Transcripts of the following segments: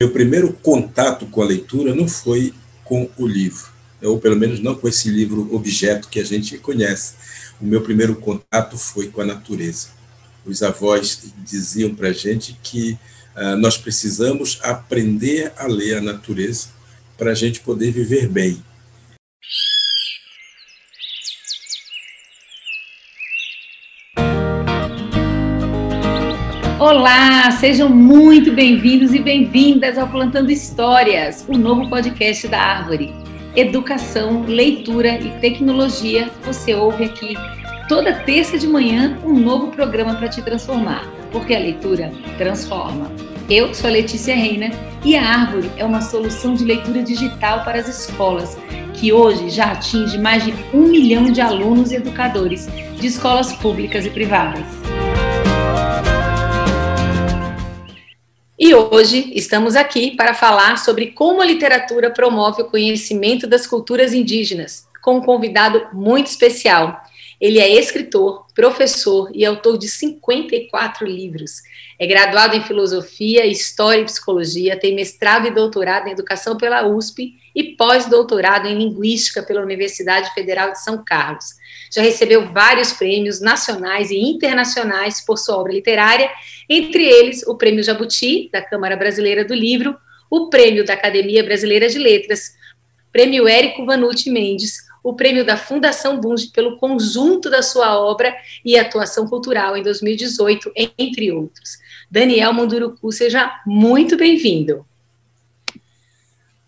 Meu primeiro contato com a leitura não foi com o livro, ou pelo menos não com esse livro objeto que a gente conhece. O meu primeiro contato foi com a natureza. Os avós diziam para a gente que uh, nós precisamos aprender a ler a natureza para a gente poder viver bem. Olá, sejam muito bem-vindos e bem-vindas ao Plantando Histórias, o novo podcast da Árvore. Educação, leitura e tecnologia, você ouve aqui toda terça de manhã um novo programa para te transformar, porque a leitura transforma. Eu sou a Letícia Reina e a Árvore é uma solução de leitura digital para as escolas, que hoje já atinge mais de um milhão de alunos e educadores de escolas públicas e privadas. E hoje estamos aqui para falar sobre como a literatura promove o conhecimento das culturas indígenas, com um convidado muito especial. Ele é escritor, professor e autor de 54 livros. É graduado em filosofia, história e psicologia, tem mestrado e doutorado em educação pela USP e pós-doutorado em linguística pela Universidade Federal de São Carlos. Já recebeu vários prêmios nacionais e internacionais por sua obra literária, entre eles o Prêmio Jabuti, da Câmara Brasileira do Livro, o Prêmio da Academia Brasileira de Letras, Prêmio Érico Vanucci Mendes, o prêmio da Fundação Bunge pelo conjunto da sua obra e atuação cultural em 2018, entre outros. Daniel Munduruku, seja muito bem-vindo.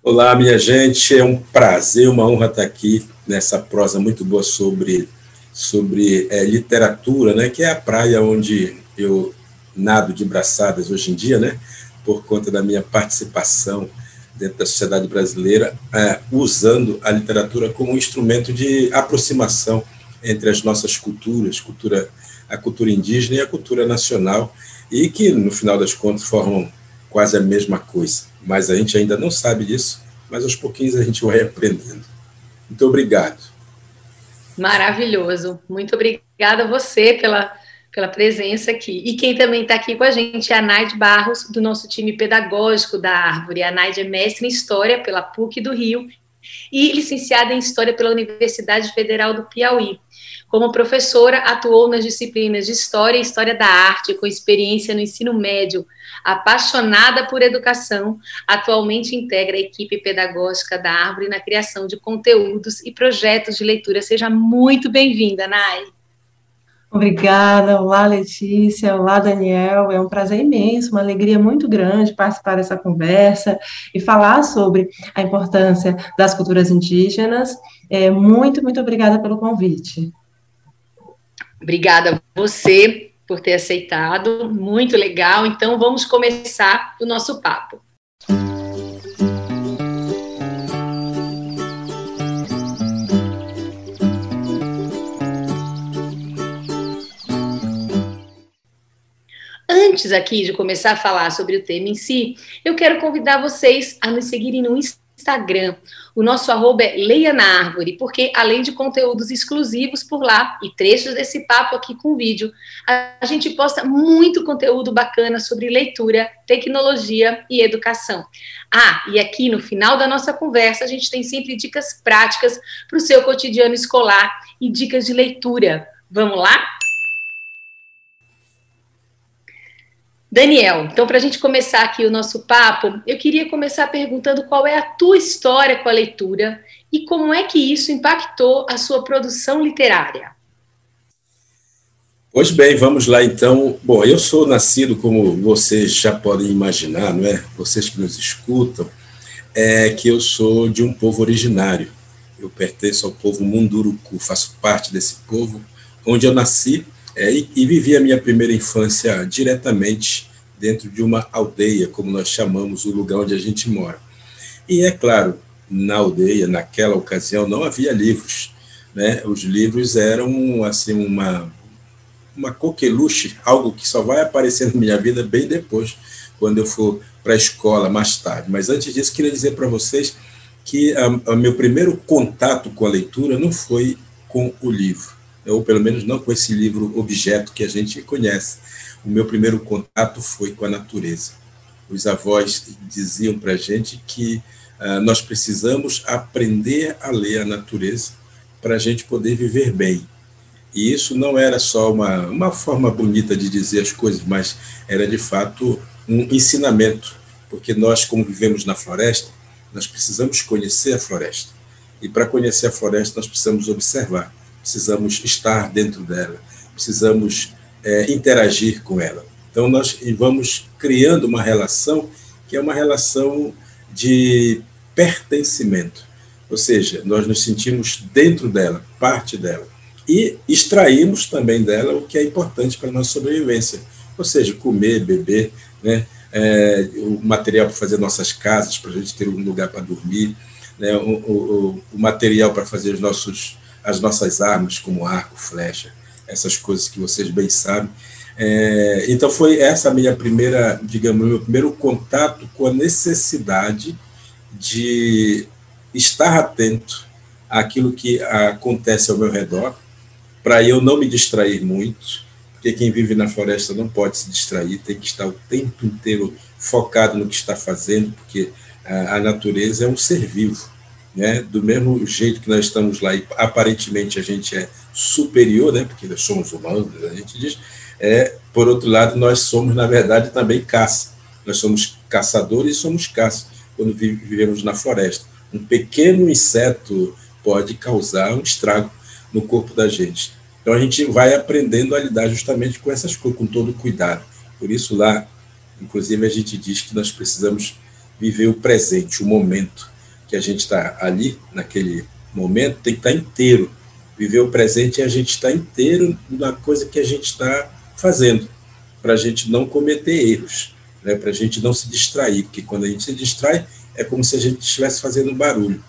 Olá, minha gente, é um prazer, uma honra estar aqui nessa prosa muito boa sobre, sobre é, literatura, né, que é a praia onde eu nado de braçadas hoje em dia, né, por conta da minha participação dentro da sociedade brasileira, é, usando a literatura como um instrumento de aproximação entre as nossas culturas, cultura, a cultura indígena e a cultura nacional, e que, no final das contas, formam quase a mesma coisa. Mas a gente ainda não sabe disso, mas aos pouquinhos a gente vai aprendendo. Muito obrigado. Maravilhoso. Muito obrigada a você pela pela presença aqui. E quem também está aqui com a gente é a Naide Barros, do nosso time pedagógico da Árvore. A Naide é mestre em História pela PUC do Rio e licenciada em História pela Universidade Federal do Piauí. Como professora, atuou nas disciplinas de História e História da Arte, com experiência no ensino médio. Apaixonada por educação, atualmente integra a equipe pedagógica da Árvore na criação de conteúdos e projetos de leitura. Seja muito bem-vinda, Nai. Obrigada, olá Letícia, olá Daniel, é um prazer imenso, uma alegria muito grande participar dessa conversa e falar sobre a importância das culturas indígenas. É, muito, muito obrigada pelo convite. Obrigada a você por ter aceitado, muito legal. Então vamos começar o nosso papo. Antes aqui de começar a falar sobre o tema em si, eu quero convidar vocês a nos seguirem no Instagram. O nosso arroba é Leia na Árvore, porque além de conteúdos exclusivos por lá e trechos desse papo aqui com vídeo, a gente posta muito conteúdo bacana sobre leitura, tecnologia e educação. Ah, e aqui no final da nossa conversa, a gente tem sempre dicas práticas para o seu cotidiano escolar e dicas de leitura. Vamos lá? Daniel, então, para a gente começar aqui o nosso papo, eu queria começar perguntando qual é a tua história com a leitura e como é que isso impactou a sua produção literária. Pois bem, vamos lá então. Bom, eu sou nascido, como vocês já podem imaginar, não é? Vocês que nos escutam, é que eu sou de um povo originário. Eu pertenço ao povo Munduruku, faço parte desse povo, onde eu nasci é, e, e vivi a minha primeira infância diretamente dentro de uma aldeia, como nós chamamos o lugar onde a gente mora. E é claro, na aldeia, naquela ocasião, não havia livros. Né? Os livros eram assim uma, uma coqueluche, algo que só vai aparecer na minha vida bem depois, quando eu for para a escola mais tarde. Mas antes disso, queria dizer para vocês que o meu primeiro contato com a leitura não foi com o livro ou pelo menos não com esse livro objeto que a gente conhece. O meu primeiro contato foi com a natureza. os avós diziam para a gente que uh, nós precisamos aprender a ler a natureza para a gente poder viver bem. E isso não era só uma, uma forma bonita de dizer as coisas, mas era de fato um ensinamento, porque nós, como vivemos na floresta, nós precisamos conhecer a floresta. E para conhecer a floresta, nós precisamos observar, precisamos estar dentro dela, precisamos é, interagir com ela. Então, nós vamos criando uma relação que é uma relação de pertencimento, ou seja, nós nos sentimos dentro dela, parte dela, e extraímos também dela o que é importante para a nossa sobrevivência, ou seja, comer, beber, né? É, o material para fazer nossas casas, para a gente ter um lugar para dormir, né? o, o, o material para fazer os nossos, as nossas armas, como arco, flecha, essas coisas que vocês bem sabem. É, então foi essa a minha primeira, digamos, meu primeiro contato com a necessidade de estar atento àquilo que acontece ao meu redor, para eu não me distrair muito, porque quem vive na floresta não pode se distrair, tem que estar o tempo inteiro focado no que está fazendo, porque a, a natureza é um ser vivo. Né? Do mesmo jeito que nós estamos lá e aparentemente a gente é superior, né? porque nós somos humanos, a gente diz, é, por outro lado, nós somos, na verdade, também caça. Nós somos caçadores e somos caça quando vivemos na floresta. Um pequeno inseto pode causar um estrago no corpo da gente. Então a gente vai aprendendo a lidar justamente com essas coisas, com todo cuidado. Por isso lá, inclusive, a gente diz que nós precisamos viver o presente, o momento que a gente está ali, naquele momento, tem que estar tá inteiro. Viver o presente é a gente estar inteiro na coisa que a gente está fazendo, para a gente não cometer erros, né? para a gente não se distrair, porque quando a gente se distrai, é como se a gente estivesse fazendo barulho.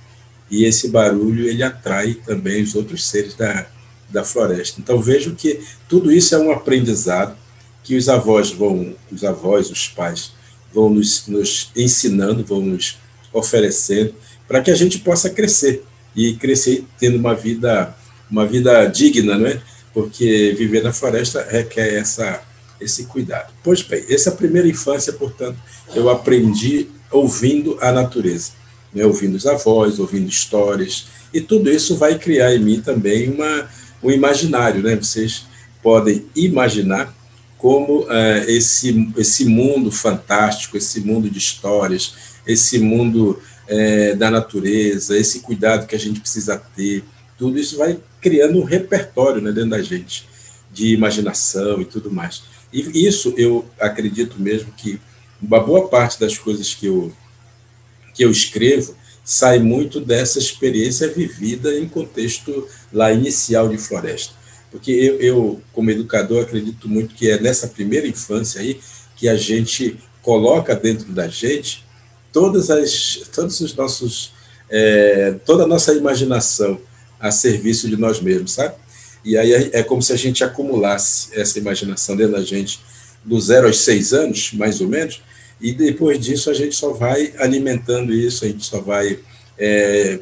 E esse barulho ele atrai também os outros seres da, da floresta. Então vejo que tudo isso é um aprendizado que os avós vão, os avós, os pais vão nos, nos ensinando, vão nos oferecendo para que a gente possa crescer e crescer tendo uma vida uma vida digna, não é? Porque viver na floresta requer essa esse cuidado. Pois bem, essa é primeira infância, portanto, eu aprendi ouvindo a natureza, né? ouvindo os avós, ouvindo histórias, e tudo isso vai criar em mim também uma um imaginário, né? Vocês podem imaginar como uh, esse, esse mundo fantástico, esse mundo de histórias, esse mundo uh, da natureza, esse cuidado que a gente precisa ter, tudo isso vai criando um repertório né, dentro da gente, de imaginação e tudo mais. E isso eu acredito mesmo que uma boa parte das coisas que eu, que eu escrevo sai muito dessa experiência vivida em contexto lá inicial de floresta. Porque eu, eu, como educador, acredito muito que é nessa primeira infância aí que a gente coloca dentro da gente todas as, todos os nossos, é, toda a nossa imaginação a serviço de nós mesmos, sabe? E aí é, como se a gente acumulasse essa imaginação dentro da gente do zero aos seis anos, mais ou menos, e depois disso a gente só vai alimentando isso, a gente só vai é,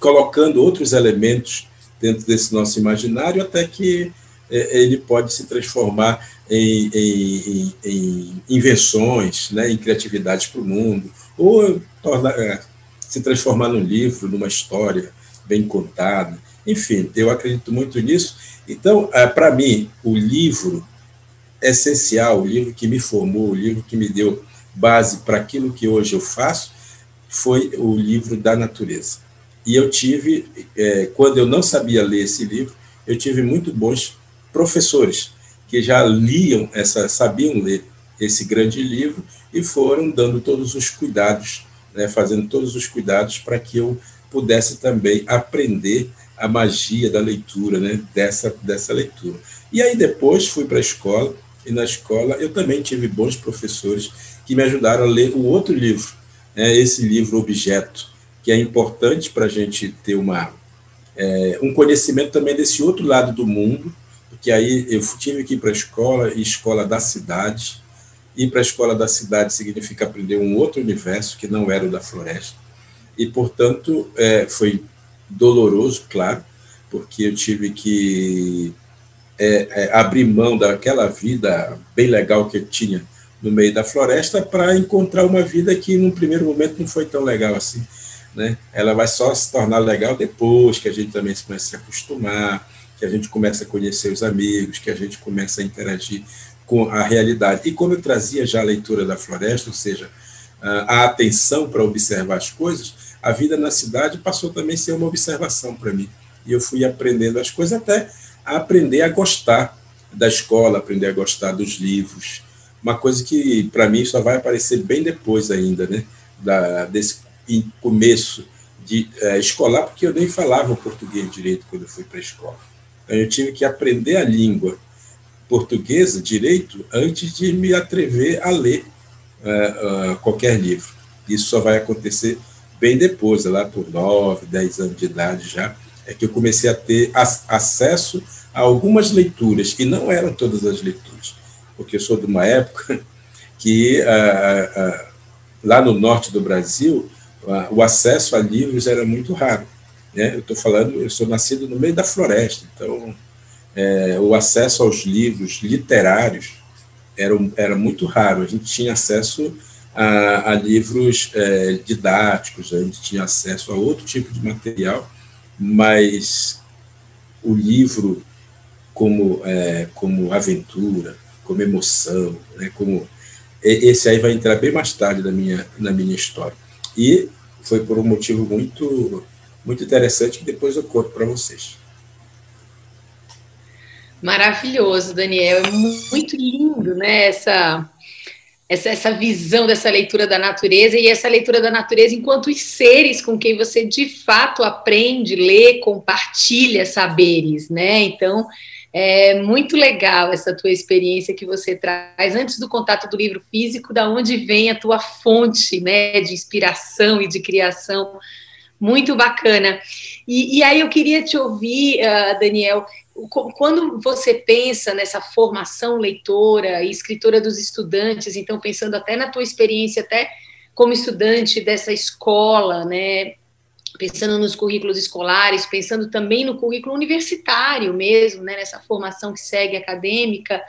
colocando outros elementos dentro desse nosso imaginário até que ele pode se transformar em, em, em invenções, né, em criatividades para o mundo, ou é, se transformar num livro, numa história bem contada. Enfim, eu acredito muito nisso. Então, é, para mim, o livro essencial, o livro que me formou, o livro que me deu base para aquilo que hoje eu faço, foi o livro da natureza. E eu tive, é, quando eu não sabia ler esse livro, eu tive muito bons professores que já liam essa, sabiam ler esse grande livro e foram dando todos os cuidados, né, fazendo todos os cuidados para que eu pudesse também aprender a magia da leitura, né, dessa, dessa leitura. E aí depois fui para a escola, e na escola eu também tive bons professores que me ajudaram a ler o outro livro, né, esse livro Objeto, que é importante para a gente ter uma, é, um conhecimento também desse outro lado do mundo, porque aí eu tive que ir para a escola, e escola da cidade, ir para a escola da cidade significa aprender um outro universo que não era o da floresta, e, portanto, é, foi doloroso, claro, porque eu tive que é, é, abrir mão daquela vida bem legal que eu tinha no meio da floresta para encontrar uma vida que, num primeiro momento, não foi tão legal assim. Né? Ela vai só se tornar legal depois que a gente também se começa a se acostumar, que a gente começa a conhecer os amigos, que a gente começa a interagir com a realidade. E como eu trazia já a leitura da floresta, ou seja, a atenção para observar as coisas, a vida na cidade passou também a ser uma observação para mim. E eu fui aprendendo as coisas até aprender a gostar da escola, aprender a gostar dos livros. Uma coisa que, para mim, só vai aparecer bem depois ainda, né? Da, desse começo de é, escolar, porque eu nem falava português direito quando eu fui para a escola. Eu tive que aprender a língua portuguesa direito antes de me atrever a ler uh, uh, qualquer livro. Isso só vai acontecer bem depois, lá por nove, dez anos de idade já, é que eu comecei a ter acesso a algumas leituras, que não eram todas as leituras, porque eu sou de uma época que uh, lá no norte do Brasil o acesso a livros era muito raro. Né? Eu estou falando, eu sou nascido no meio da floresta, então é, o acesso aos livros literários era, era muito raro. A gente tinha acesso a, a livros é, didáticos, a gente tinha acesso a outro tipo de material, mas o livro como, é, como aventura, como emoção, né, como esse aí vai entrar bem mais tarde na minha, na minha história. E foi por um motivo muito, muito interessante que depois eu conto para vocês. Maravilhoso, Daniel. É muito lindo, né? Essa, essa, essa visão dessa leitura da natureza e essa leitura da natureza enquanto os seres com quem você de fato aprende, lê, compartilha saberes, né? Então, é muito legal essa tua experiência que você traz antes do contato do livro físico, da onde vem a tua fonte, né, de inspiração e de criação. Muito bacana. E, e aí eu queria te ouvir, uh, Daniel, quando você pensa nessa formação leitora e escritora dos estudantes, então pensando até na tua experiência até como estudante dessa escola, né, pensando nos currículos escolares, pensando também no currículo universitário mesmo, né, nessa formação que segue acadêmica,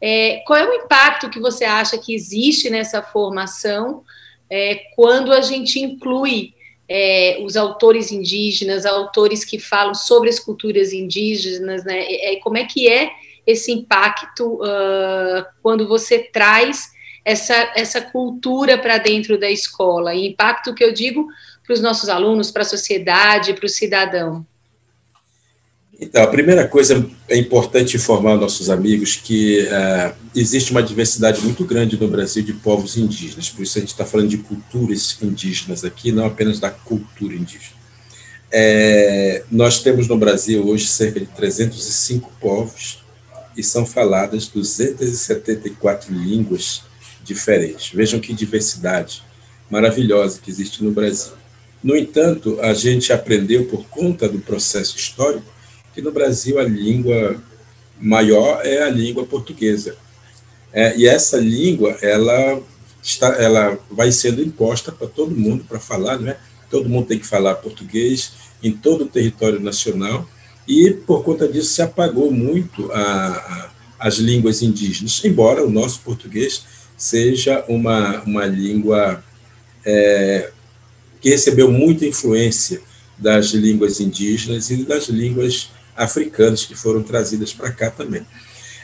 é, qual é o impacto que você acha que existe nessa formação é, quando a gente inclui é, os autores indígenas, autores que falam sobre as culturas indígenas, né? É, como é que é esse impacto uh, quando você traz essa, essa cultura para dentro da escola? E impacto que eu digo para os nossos alunos, para a sociedade, para o cidadão. Então, a primeira coisa é importante informar nossos amigos que uh, existe uma diversidade muito grande no Brasil de povos indígenas, por isso a gente está falando de culturas indígenas aqui, não apenas da cultura indígena. É, nós temos no Brasil hoje cerca de 305 povos e são faladas 274 línguas diferentes. Vejam que diversidade maravilhosa que existe no Brasil. No entanto, a gente aprendeu por conta do processo histórico que no Brasil a língua maior é a língua portuguesa. É, e essa língua, ela, está, ela vai sendo imposta para todo mundo para falar, né? Todo mundo tem que falar português em todo o território nacional e, por conta disso, se apagou muito a, a, as línguas indígenas, embora o nosso português seja uma, uma língua é, que recebeu muita influência das línguas indígenas e das línguas africanas que foram trazidas para cá também.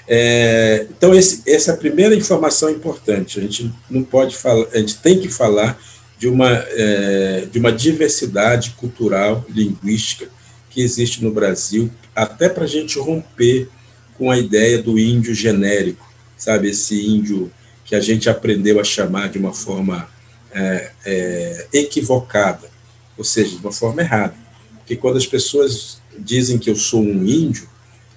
É, então, esse, essa é a primeira informação importante. A gente não pode falar, a gente tem que falar de uma, é, de uma diversidade cultural, linguística que existe no Brasil, até para a gente romper com a ideia do índio genérico, sabe? Esse índio que a gente aprendeu a chamar de uma forma é, é equivocada, ou seja, de uma forma errada. Porque quando as pessoas dizem que eu sou um índio,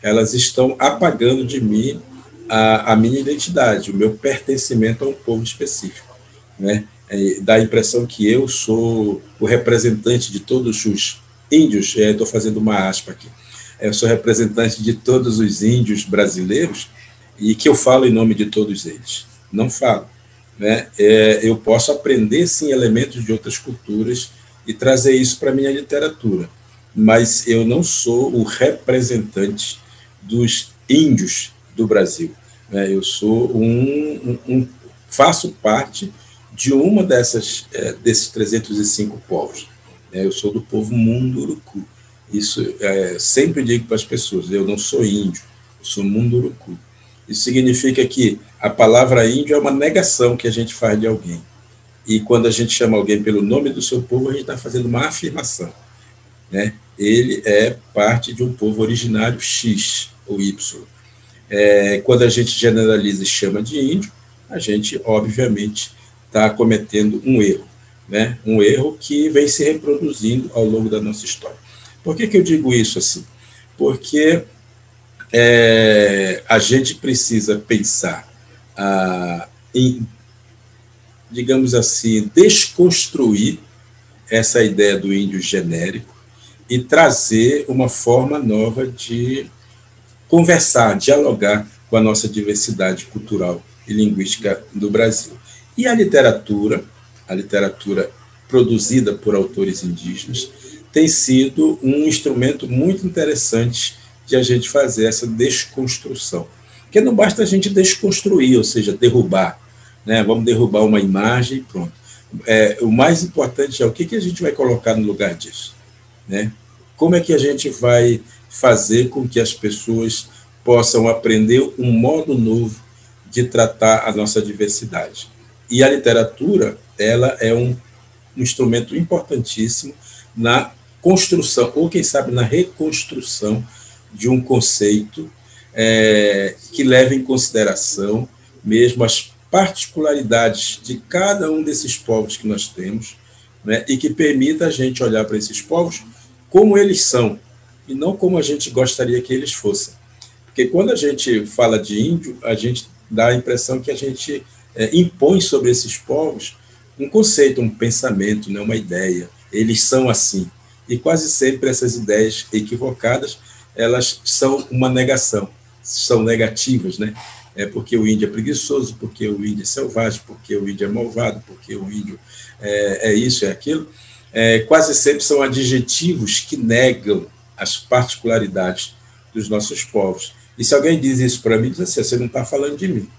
elas estão apagando de mim a, a minha identidade, o meu pertencimento a um povo específico. Né? É, dá a impressão que eu sou o representante de todos os índios, estou é, fazendo uma aspa aqui, é, eu sou representante de todos os índios brasileiros e que eu falo em nome de todos eles. Não falo. Né? É, eu posso aprender, sim, elementos de outras culturas e trazer isso para a minha literatura mas eu não sou o representante dos índios do Brasil. Né? Eu sou um, um, um faço parte de uma dessas é, desses 305 povos. É, eu sou do povo Munduruku. Isso é, sempre digo para as pessoas: eu não sou índio, eu sou Munduruku. Isso significa que a palavra índio é uma negação que a gente faz de alguém. E quando a gente chama alguém pelo nome do seu povo, a gente está fazendo uma afirmação. Né? Ele é parte de um povo originário X ou Y. É, quando a gente generaliza e chama de índio, a gente, obviamente, está cometendo um erro. Né? Um erro que vem se reproduzindo ao longo da nossa história. Por que, que eu digo isso assim? Porque é, a gente precisa pensar ah, em, digamos assim, desconstruir essa ideia do índio genérico e trazer uma forma nova de conversar, dialogar com a nossa diversidade cultural e linguística do Brasil. E a literatura, a literatura produzida por autores indígenas, tem sido um instrumento muito interessante de a gente fazer essa desconstrução. Porque não basta a gente desconstruir, ou seja, derrubar. Né? Vamos derrubar uma imagem e pronto. É, o mais importante é o que, que a gente vai colocar no lugar disso. Né? Como é que a gente vai fazer com que as pessoas possam aprender um modo novo de tratar a nossa diversidade? E a literatura, ela é um, um instrumento importantíssimo na construção, ou quem sabe na reconstrução de um conceito é, que leve em consideração mesmo as particularidades de cada um desses povos que nós temos, né, e que permita a gente olhar para esses povos como eles são, e não como a gente gostaria que eles fossem. Porque quando a gente fala de índio, a gente dá a impressão que a gente é, impõe sobre esses povos um conceito, um pensamento, né, uma ideia. Eles são assim. E quase sempre essas ideias equivocadas, elas são uma negação, são negativas, né? É porque o índio é preguiçoso, porque o índio é selvagem, porque o índio é malvado, porque o índio é, é isso, é aquilo. É, quase sempre são adjetivos que negam as particularidades dos nossos povos. E se alguém diz isso para mim, diz assim, você não está falando de mim.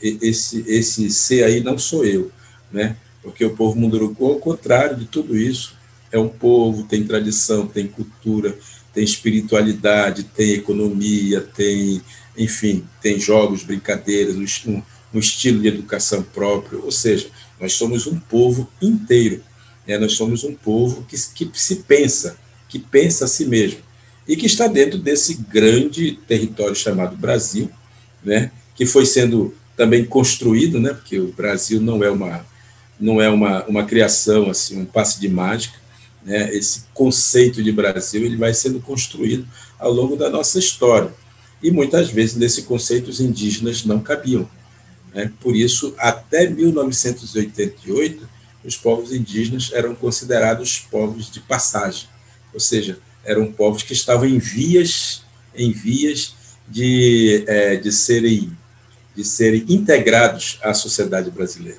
Esse, esse ser aí não sou eu, né? Porque o povo munduruku, ao contrário de tudo isso, é um povo, tem tradição, tem cultura, tem espiritualidade, tem economia, tem, enfim, tem jogos, brincadeiras, um, um estilo de educação próprio. Ou seja, nós somos um povo inteiro. Né? Nós somos um povo que, que se pensa, que pensa a si mesmo e que está dentro desse grande território chamado Brasil, né? que foi sendo também construído, né? porque o Brasil não é uma não é uma, uma criação assim um passe de mágica, né, esse conceito de Brasil ele vai sendo construído ao longo da nossa história. E muitas vezes nesse conceito os indígenas não cabiam. Né? Por isso, até 1988, os povos indígenas eram considerados povos de passagem, ou seja, eram povos que estavam em vias, em vias de, é, de, serem, de serem integrados à sociedade brasileira.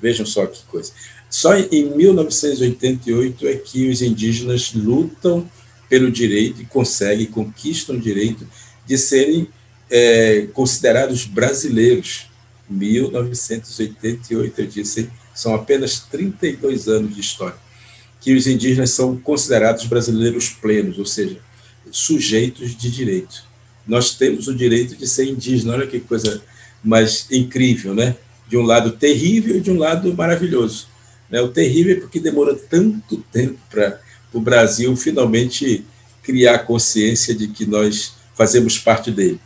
Vejam só que coisa. Só em 1988 é que os indígenas lutam pelo direito e conseguem, conquistam o direito de serem é, considerados brasileiros. 1988, eu disse, são apenas 32 anos de história, que os indígenas são considerados brasileiros plenos, ou seja, sujeitos de direito. Nós temos o direito de ser indígena, olha que coisa mais incrível, né? De um lado terrível e de um lado maravilhoso. Né? O terrível é porque demora tanto tempo para o Brasil finalmente criar consciência de que nós fazemos parte dele.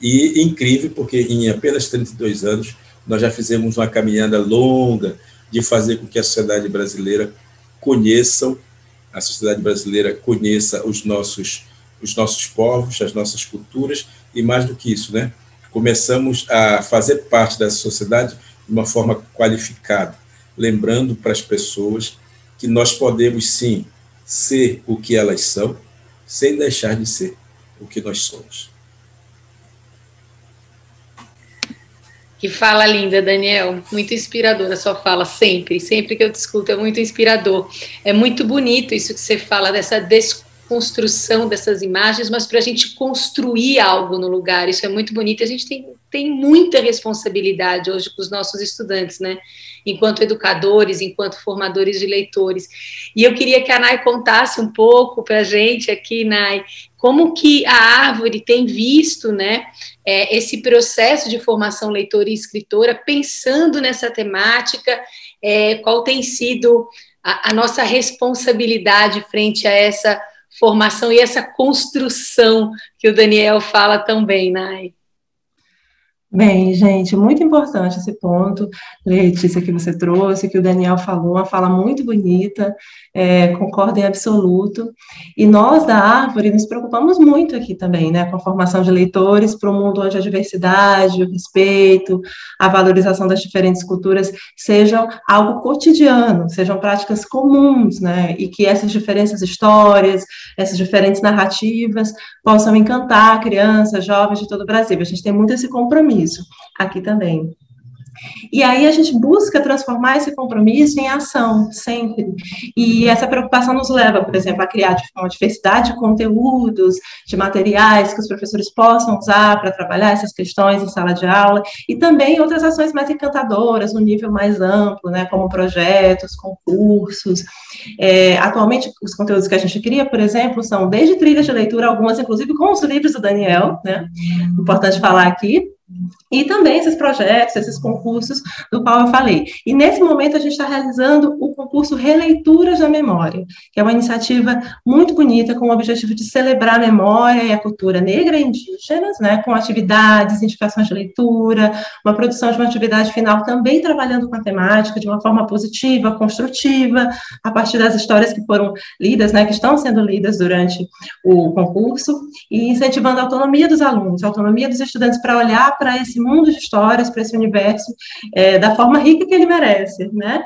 E incrível porque em apenas 32 anos nós já fizemos uma caminhada longa de fazer com que a sociedade brasileira conheçam, a sociedade brasileira conheça os nossos os nossos povos, as nossas culturas e mais do que isso, né? Começamos a fazer parte da sociedade de uma forma qualificada, lembrando para as pessoas que nós podemos sim ser o que elas são, sem deixar de ser o que nós somos. Que fala linda, Daniel. Muito inspiradora sua fala, sempre. Sempre que eu te escuto é muito inspirador. É muito bonito isso que você fala, dessa desconstrução dessas imagens, mas para a gente construir algo no lugar. Isso é muito bonito. A gente tem tem muita responsabilidade hoje com os nossos estudantes, né? Enquanto educadores, enquanto formadores de leitores. E eu queria que a Nai contasse um pouco para a gente aqui, Nai, como que a árvore tem visto, né, é, esse processo de formação leitora e escritora, pensando nessa temática, é, qual tem sido a, a nossa responsabilidade frente a essa formação e essa construção que o Daniel fala também, Nai. Bem, gente, muito importante esse ponto, Letícia, que você trouxe, que o Daniel falou, uma fala muito bonita, é, concordo em absoluto. E nós da Árvore nos preocupamos muito aqui também, né, com a formação de leitores para um mundo onde a diversidade, o respeito, a valorização das diferentes culturas sejam algo cotidiano, sejam práticas comuns, né, e que essas diferentes histórias, essas diferentes narrativas possam encantar crianças, jovens de todo o Brasil. A gente tem muito esse compromisso compromisso aqui também. E aí a gente busca transformar esse compromisso em ação, sempre. E essa preocupação nos leva, por exemplo, a criar uma diversidade de conteúdos, de materiais que os professores possam usar para trabalhar essas questões em sala de aula, e também outras ações mais encantadoras, no nível mais amplo, né, como projetos, concursos. É, atualmente, os conteúdos que a gente cria, por exemplo, são desde trilhas de leitura, algumas inclusive com os livros do Daniel, né, importante falar aqui, e também esses projetos, esses concursos do qual eu falei. E nesse momento a gente está realizando o concurso Releituras da Memória, que é uma iniciativa muito bonita com o objetivo de celebrar a memória e a cultura negra e indígenas, né, com atividades, indicações de leitura, uma produção de uma atividade final também trabalhando com a temática de uma forma positiva, construtiva, a partir das histórias que foram lidas, né, que estão sendo lidas durante o concurso, e incentivando a autonomia dos alunos, a autonomia dos estudantes para olhar para esse mundo de histórias, para esse universo, é, da forma rica que ele merece, né?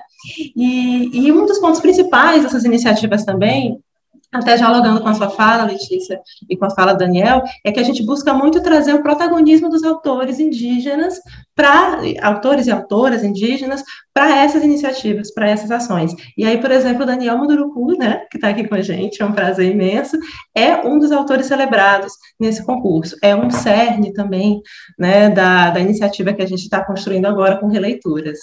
E, e um dos pontos principais dessas iniciativas também até dialogando com a sua fala, Letícia, e com a fala do Daniel, é que a gente busca muito trazer o protagonismo dos autores indígenas para autores e autoras indígenas para essas iniciativas, para essas ações. E aí, por exemplo, o Daniel Munduruku, né, que está aqui com a gente, é um prazer imenso, é um dos autores celebrados nesse concurso. É um cerne também, né, da, da iniciativa que a gente está construindo agora com releituras.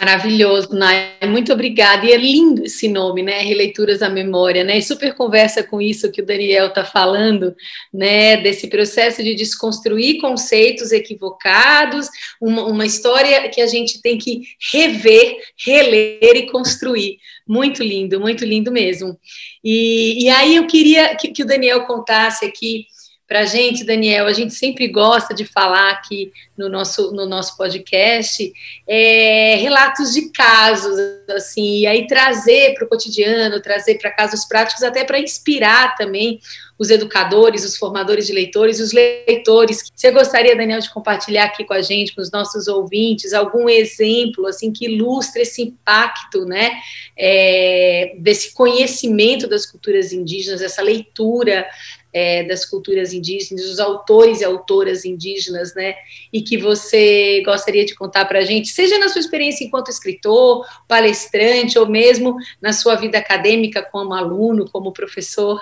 Maravilhoso, Nay. Muito obrigada. E é lindo esse nome, né? Releituras à memória, né? E super conversa com isso que o Daniel está falando, né? Desse processo de desconstruir conceitos equivocados, uma, uma história que a gente tem que rever, reler e construir. Muito lindo, muito lindo mesmo. E, e aí eu queria que, que o Daniel contasse aqui para a gente, Daniel, a gente sempre gosta de falar aqui no nosso, no nosso podcast é, relatos de casos, assim, e aí trazer para o cotidiano, trazer para casos práticos, até para inspirar também os educadores, os formadores de leitores, os leitores. Você gostaria, Daniel, de compartilhar aqui com a gente, com os nossos ouvintes, algum exemplo assim que ilustre esse impacto, né, é, desse conhecimento das culturas indígenas, essa leitura é, das culturas indígenas, dos autores e autoras indígenas, né? E que você gostaria de contar para a gente, seja na sua experiência enquanto escritor, palestrante, ou mesmo na sua vida acadêmica como aluno, como professor?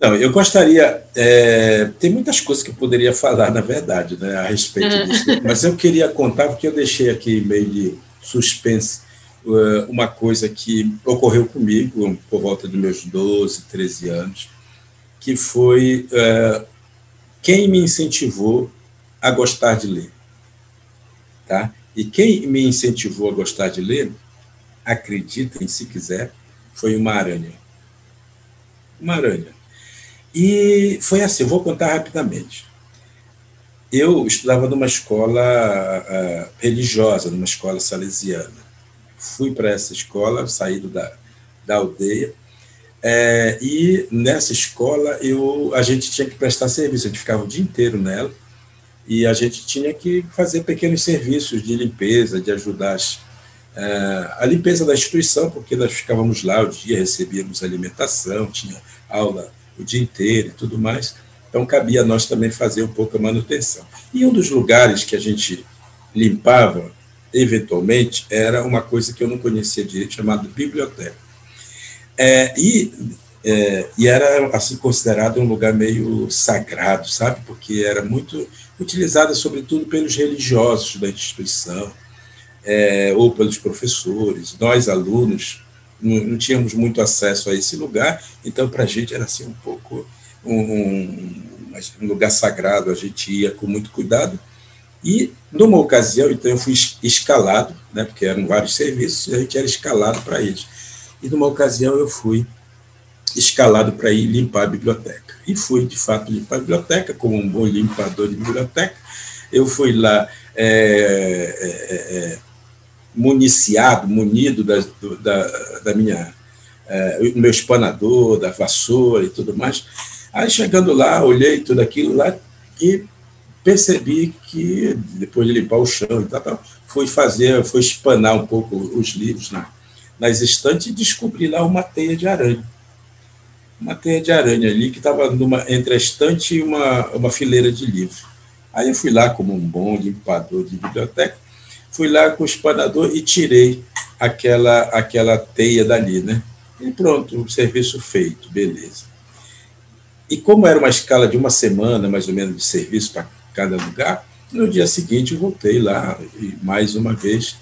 Não, eu gostaria. É, tem muitas coisas que eu poderia falar, na verdade, né, a respeito disso, mas eu queria contar, porque eu deixei aqui meio de suspense uh, uma coisa que ocorreu comigo por volta dos meus 12, 13 anos que foi uh, quem me incentivou a gostar de ler. Tá? E quem me incentivou a gostar de ler, acreditem se quiser, foi uma aranha. Uma aranha. E foi assim, vou contar rapidamente. Eu estudava numa escola uh, religiosa, numa escola salesiana. Fui para essa escola, saído da, da aldeia, é, e nessa escola eu, a gente tinha que prestar serviço, a gente ficava o dia inteiro nela, e a gente tinha que fazer pequenos serviços de limpeza, de ajudar é, a limpeza da instituição, porque nós ficávamos lá o dia, recebíamos alimentação, tinha aula o dia inteiro e tudo mais, então cabia a nós também fazer um pouco a manutenção. E um dos lugares que a gente limpava, eventualmente, era uma coisa que eu não conhecia direito, chamado biblioteca. É, e É, e era assim considerado um lugar meio sagrado, sabe? Porque era muito utilizada sobretudo pelos religiosos da instituição é, ou pelos professores. Nós alunos não, não, tínhamos muito acesso a esse lugar, então para a gente era assim um pouco um, um lugar sagrado. A gente ia com muito cuidado. E numa ocasião, então eu fui escalado, né? Porque eram vários serviços e a gente era escalado para eles. E numa ocasião eu fui escalado para ir limpar a biblioteca. E fui, de fato, limpar a biblioteca, como um bom limpador de biblioteca. Eu fui lá é, é, é, municiado, munido da, da, da minha, é, meu espanador, da vassoura e tudo mais. Aí, chegando lá, olhei tudo aquilo lá e percebi que, depois de limpar o chão e tal, tal fui fazer, fui espanar um pouco os livros na, nas estantes e descobri lá uma teia de aranha uma teia de aranha ali que estava entre a estante e uma, uma fileira de livros. Aí eu fui lá como um bom limpador de biblioteca, fui lá com o espanador e tirei aquela, aquela teia dali, né? E pronto, o serviço feito, beleza. E como era uma escala de uma semana, mais ou menos, de serviço para cada lugar, no dia seguinte voltei lá e mais uma vez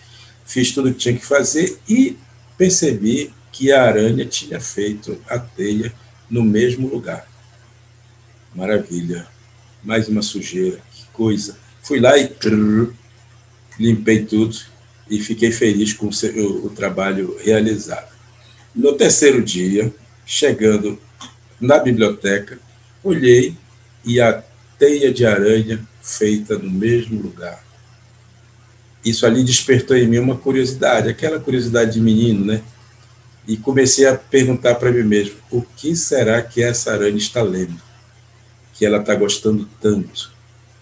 fiz tudo o que tinha que fazer e percebi que a aranha tinha feito a teia no mesmo lugar. Maravilha. Mais uma sujeira, que coisa. Fui lá e trrr, limpei tudo e fiquei feliz com o, o trabalho realizado. No terceiro dia, chegando na biblioteca, olhei e a teia de aranha feita no mesmo lugar. Isso ali despertou em mim uma curiosidade, aquela curiosidade de menino, né? e comecei a perguntar para mim mesmo: o que será que essa aranha está lendo? Que ela está gostando tanto,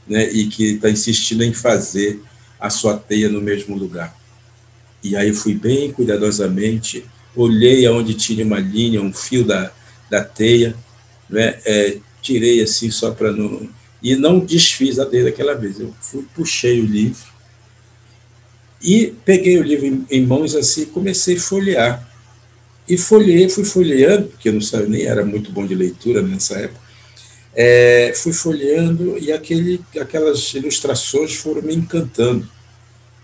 né? E que está insistindo em fazer a sua teia no mesmo lugar. E aí fui bem cuidadosamente, olhei aonde tinha uma linha, um fio da, da teia, né? É, tirei assim só para não. E não desfiz a teia daquela vez. Eu fui, puxei o livro e peguei o livro em, em mãos assim e comecei a folhear e folhei, fui folheando, porque eu não sabia, nem era muito bom de leitura nessa época, é, fui folheando e aquele, aquelas ilustrações foram me encantando.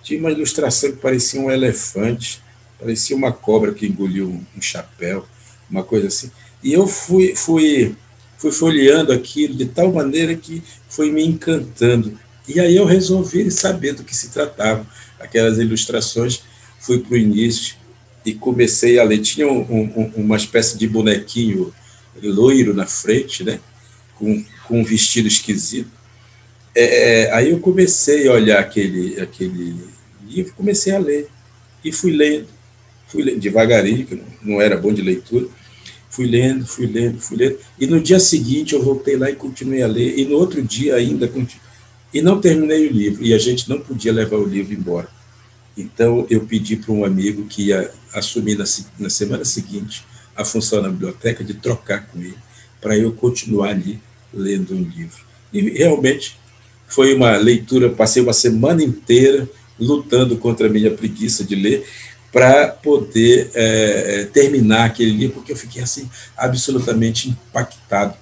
Tinha uma ilustração que parecia um elefante, parecia uma cobra que engoliu um, chapéu, uma coisa assim. E eu fui, fui, fui folheando aquilo de tal maneira que foi me encantando. E aí eu resolvi saber do que se tratava. Aquelas ilustrações, fui para o início, e comecei a ler. Tinha um, um, uma espécie de bonequinho loiro na frente, né? com, com um vestido esquisito. É, é, aí eu comecei a olhar aquele, aquele livro, comecei a ler. E fui lendo, fui lendo devagarinho, que não era bom de leitura. Fui lendo, fui lendo, fui lendo. E no dia seguinte eu voltei lá e continuei a ler. E no outro dia ainda E não terminei o livro. E a gente não podia levar o livro embora. Então, eu pedi para um amigo que ia assumir na, na semana seguinte a função na biblioteca de trocar com ele, para eu continuar ali lendo um livro. E realmente foi uma leitura, passei uma semana inteira lutando contra a minha preguiça de ler, para poder é, terminar aquele livro, porque eu fiquei assim absolutamente impactado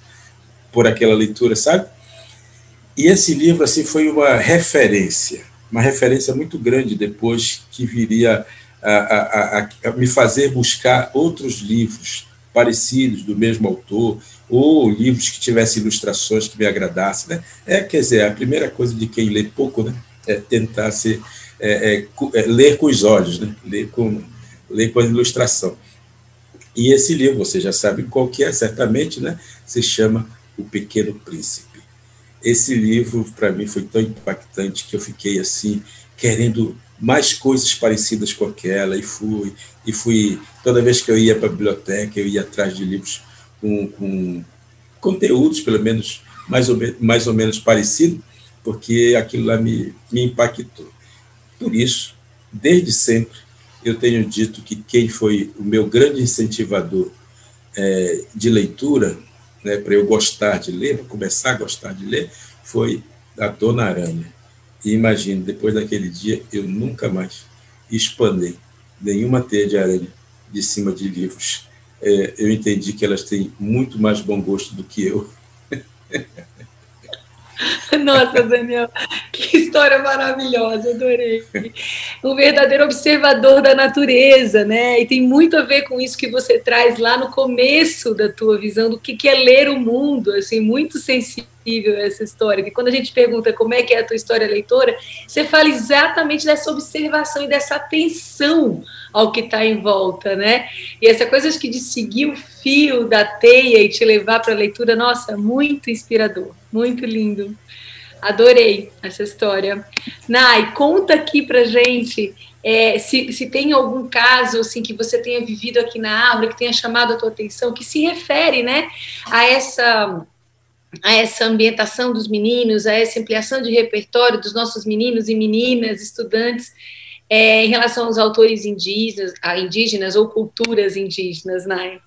por aquela leitura, sabe? E esse livro assim foi uma referência uma referência muito grande depois que viria a, a, a, a, me fazer buscar outros livros parecidos do mesmo autor ou livros que tivessem ilustrações que me agradassem, né? É, quer dizer, a primeira coisa de quem lê pouco, né? É tentar ser, é, é, é, ler com os olhos, né? Ler com, ler com a ilustração. E esse livro, você já sabe qual que é, certamente, né? Se chama O Pequeno Príncipe esse livro para mim foi tão impactante que eu fiquei assim querendo mais coisas parecidas com aquela e fui e fui toda vez que eu ia para a biblioteca eu ia atrás de livros com, com conteúdos pelo menos mais ou, mais ou menos parecido porque aquilo lá me, me impactou. Por isso desde sempre eu tenho dito que quem foi o meu grande incentivador é, de leitura né, para eu gostar de ler, para começar a gostar de ler, foi a Dona Aranha. E imagine, depois daquele dia, eu nunca mais espanei nenhuma teia de aranha de cima de livros é, eu entendi que elas têm muito mais bom gosto do que eu. Nossa, Daniel, que história maravilhosa, adorei. Um verdadeiro observador da natureza, né? E tem muito a ver com isso que você traz lá no começo da tua visão do que é ler o mundo, assim, muito sensível essa história. Que quando a gente pergunta como é que é a tua história leitora, você fala exatamente dessa observação e dessa atenção ao que está em volta, né? E essa coisa acho que de seguir o fio da teia e te levar para a leitura, nossa, muito inspirador, muito lindo. Adorei essa história. Nai, conta aqui pra gente é, se, se tem algum caso assim que você tenha vivido aqui na aula que tenha chamado a tua atenção, que se refere, né, a essa a essa ambientação dos meninos, a essa ampliação de repertório dos nossos meninos e meninas, estudantes, é, em relação aos autores indígenas, indígenas ou culturas indígenas, Nai?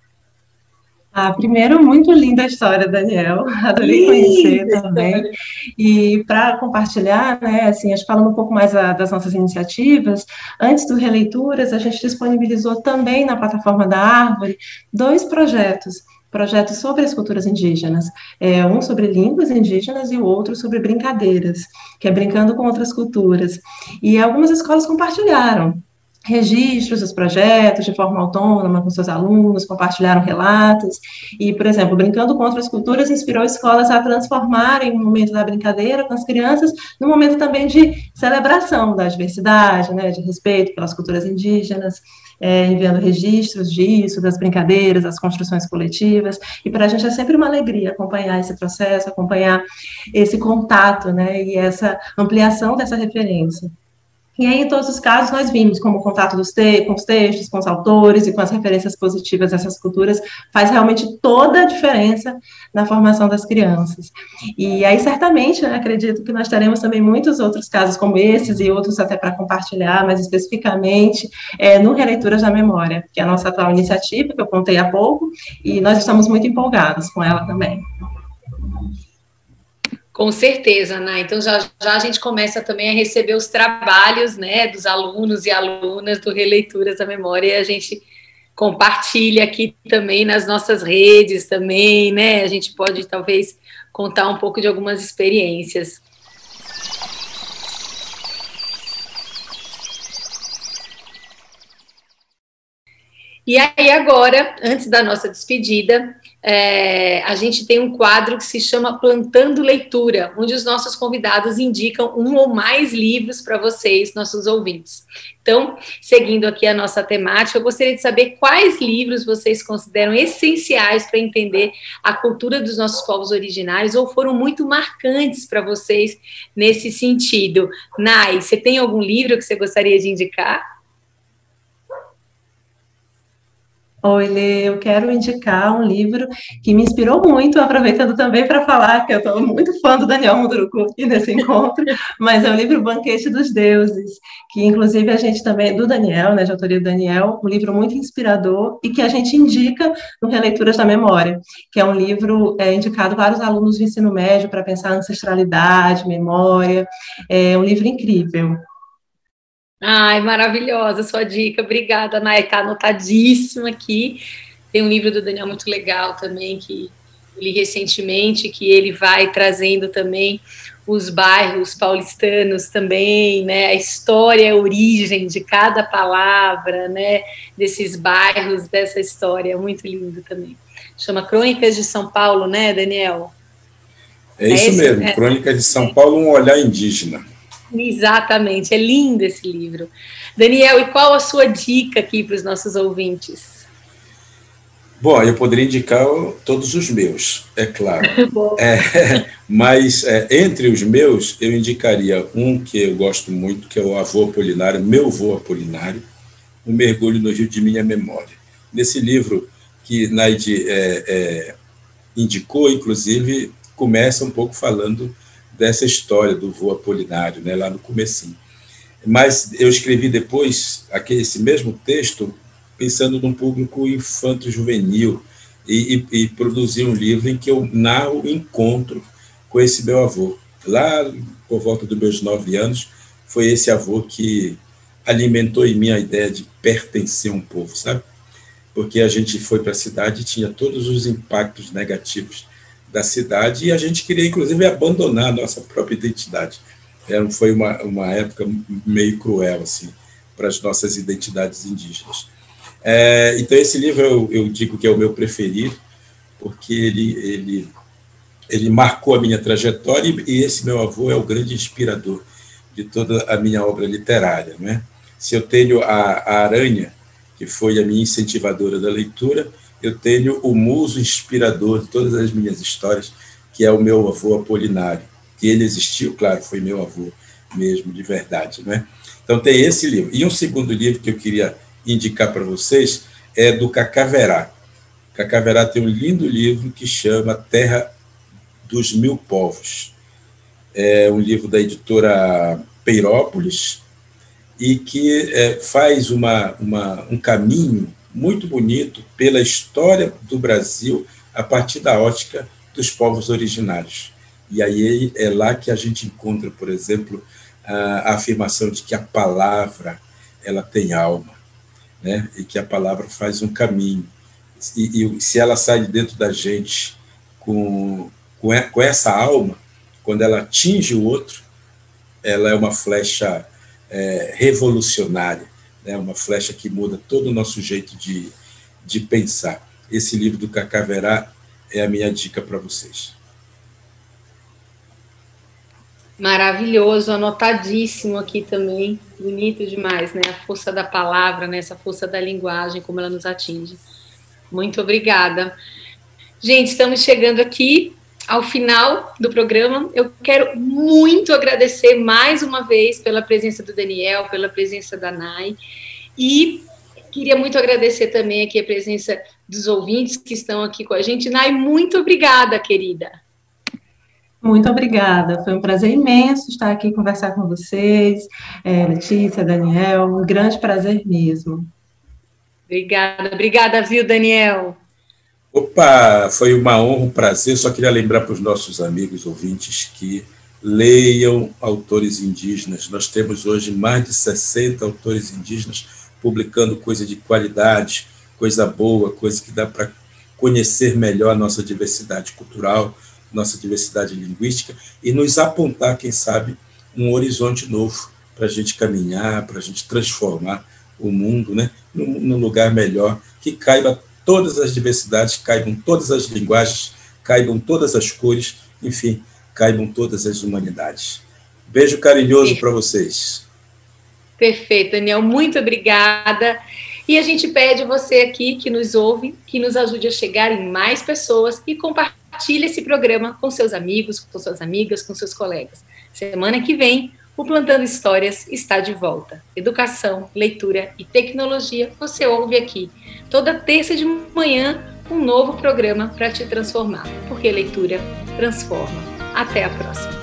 Ah, primeiro, muito linda a história, Daniel. Adorei conhecer também. E para compartilhar, né, assim, acho falando um pouco mais a, das nossas iniciativas, antes do Releituras, a gente disponibilizou também na plataforma da Árvore dois projetos projetos sobre as culturas indígenas, é, um sobre línguas indígenas e o outro sobre brincadeiras, que é brincando com outras culturas. E algumas escolas compartilharam registros dos projetos de forma autônoma com seus alunos, compartilharam relatos, e, por exemplo, Brincando com Outras Culturas inspirou escolas a transformarem o momento da brincadeira com as crianças num momento também de celebração da diversidade, né, de respeito pelas culturas indígenas, é, enviando registros disso, das brincadeiras, das construções coletivas, e para a gente é sempre uma alegria acompanhar esse processo, acompanhar esse contato, né, e essa ampliação dessa referência. E aí, em todos os casos, nós vimos como o contato dos te com os textos, com os autores e com as referências positivas dessas culturas faz realmente toda a diferença na formação das crianças. E aí, certamente, né, acredito que nós teremos também muitos outros casos como esses e outros até para compartilhar, mais especificamente é, no Releituras da Memória, que é a nossa atual iniciativa, que eu contei há pouco, e nós estamos muito empolgados com ela também. Com certeza, né? Então já, já a gente começa também a receber os trabalhos, né, dos alunos e alunas do Releituras da Memória e a gente compartilha aqui também nas nossas redes também, né? A gente pode talvez contar um pouco de algumas experiências. E aí agora, antes da nossa despedida, é, a gente tem um quadro que se chama Plantando Leitura, onde os nossos convidados indicam um ou mais livros para vocês, nossos ouvintes. Então, seguindo aqui a nossa temática, eu gostaria de saber quais livros vocês consideram essenciais para entender a cultura dos nossos povos originários ou foram muito marcantes para vocês nesse sentido. Nai, você tem algum livro que você gostaria de indicar? Lê, eu quero indicar um livro que me inspirou muito, aproveitando também para falar que eu estou muito fã do Daniel Munduruku nesse encontro, mas é o livro Banquete dos Deuses, que inclusive a gente também, do Daniel, né, de autoria do Daniel, um livro muito inspirador e que a gente indica no Releituras da Memória, que é um livro é, indicado para os alunos do ensino médio para pensar ancestralidade, memória, é um livro incrível. Ai, maravilhosa sua dica. Obrigada, Nay. Está anotadíssima aqui. Tem um livro do Daniel muito legal também, que li recentemente, que ele vai trazendo também os bairros paulistanos também, né? A história, a origem de cada palavra, né? Desses bairros, dessa história. Muito lindo também. Chama Crônicas de São Paulo, né, Daniel? É, é isso esse, mesmo, é. Crônicas de São Paulo, um olhar indígena. Exatamente, é lindo esse livro. Daniel, e qual a sua dica aqui para os nossos ouvintes? Bom, eu poderia indicar todos os meus, é claro. é, mas é, entre os meus, eu indicaria um que eu gosto muito, que é o Avô Apolinário, Meu Avô Apolinário, Um Mergulho no Rio de Minha Memória. Nesse livro que Naide é, é, indicou, inclusive, começa um pouco falando dessa história do voo apolinário, né, lá no comecinho. Mas eu escrevi depois aquele, esse mesmo texto pensando num público infanto-juvenil e, e, e, produzi um livro em que eu narro o encontro com esse meu avô. Lá, por volta dos meus nove anos, foi esse avô que alimentou em mim a ideia de pertencer a um povo, sabe? porque a gente foi para a cidade e tinha todos os impactos negativos da cidade e a gente queria, inclusive, abandonar a nossa própria identidade. É, foi uma, uma época meio cruel, assim, para as nossas identidades indígenas. É, então, esse livro eu, eu, digo que é o meu preferido, porque ele, ele, ele marcou a minha trajetória e, esse meu avô é o grande inspirador de toda a minha obra literária. Né? Se eu tenho a, a Aranha, que foi a minha incentivadora da leitura, eu tenho o muso inspirador de todas as minhas histórias, que é o meu avô Apolinário. Que ele existiu, claro, foi meu avô mesmo, de verdade. Né? Então, tem esse livro. E um segundo livro que eu queria indicar para vocês é do Cacaverá. Cacaverá tem um lindo livro que chama Terra dos Mil Povos. É um livro da editora Peirópolis e que é, faz uma, uma, um caminho muito bonito pela história do Brasil a partir da ótica dos povos originários. E aí é lá que a gente encontra, por exemplo, a afirmação de que a palavra ela tem alma, né? E que a palavra faz um caminho. E, e se ela sai de dentro da gente com, com essa alma, quando ela atinge o outro, ela é uma flecha é, revolucionária né, uma flecha que muda todo o nosso jeito de, de pensar. Esse livro do Cacaverá é a minha dica para vocês. Maravilhoso, anotadíssimo aqui também, bonito demais, né? A força da palavra, né? essa força da linguagem, como ela nos atinge. Muito obrigada. Gente, estamos chegando aqui ao final do programa. Eu quero muito agradecer mais uma vez pela presença do Daniel, pela presença da Nai. E queria muito agradecer também aqui a presença dos ouvintes que estão aqui com a gente. Nai, muito obrigada, querida. Muito obrigada, foi um prazer imenso estar aqui conversar com vocês, é, Letícia, Daniel, um grande prazer mesmo. Obrigada, obrigada, viu, Daniel? Opa, foi uma honra, um prazer. Só queria lembrar para os nossos amigos ouvintes que leiam autores indígenas. Nós temos hoje mais de 60 autores indígenas publicando coisa de qualidade, coisa boa, coisa que dá para conhecer melhor a nossa diversidade cultural, nossa diversidade linguística e nos apontar, quem sabe, um horizonte novo para a gente caminhar, para a gente transformar o mundo né, num, num lugar melhor que caiba todas as diversidades, caibam todas as linguagens, caibam todas as cores, enfim, caibam todas as humanidades. Beijo carinhoso para vocês. Perfeito, Daniel, muito obrigada. E a gente pede você aqui que nos ouve, que nos ajude a chegar em mais pessoas e compartilhe esse programa com seus amigos, com suas amigas, com seus colegas. Semana que vem, o Plantando Histórias está de volta. Educação, leitura e tecnologia você ouve aqui. Toda terça de manhã, um novo programa para te transformar, porque leitura transforma. Até a próxima.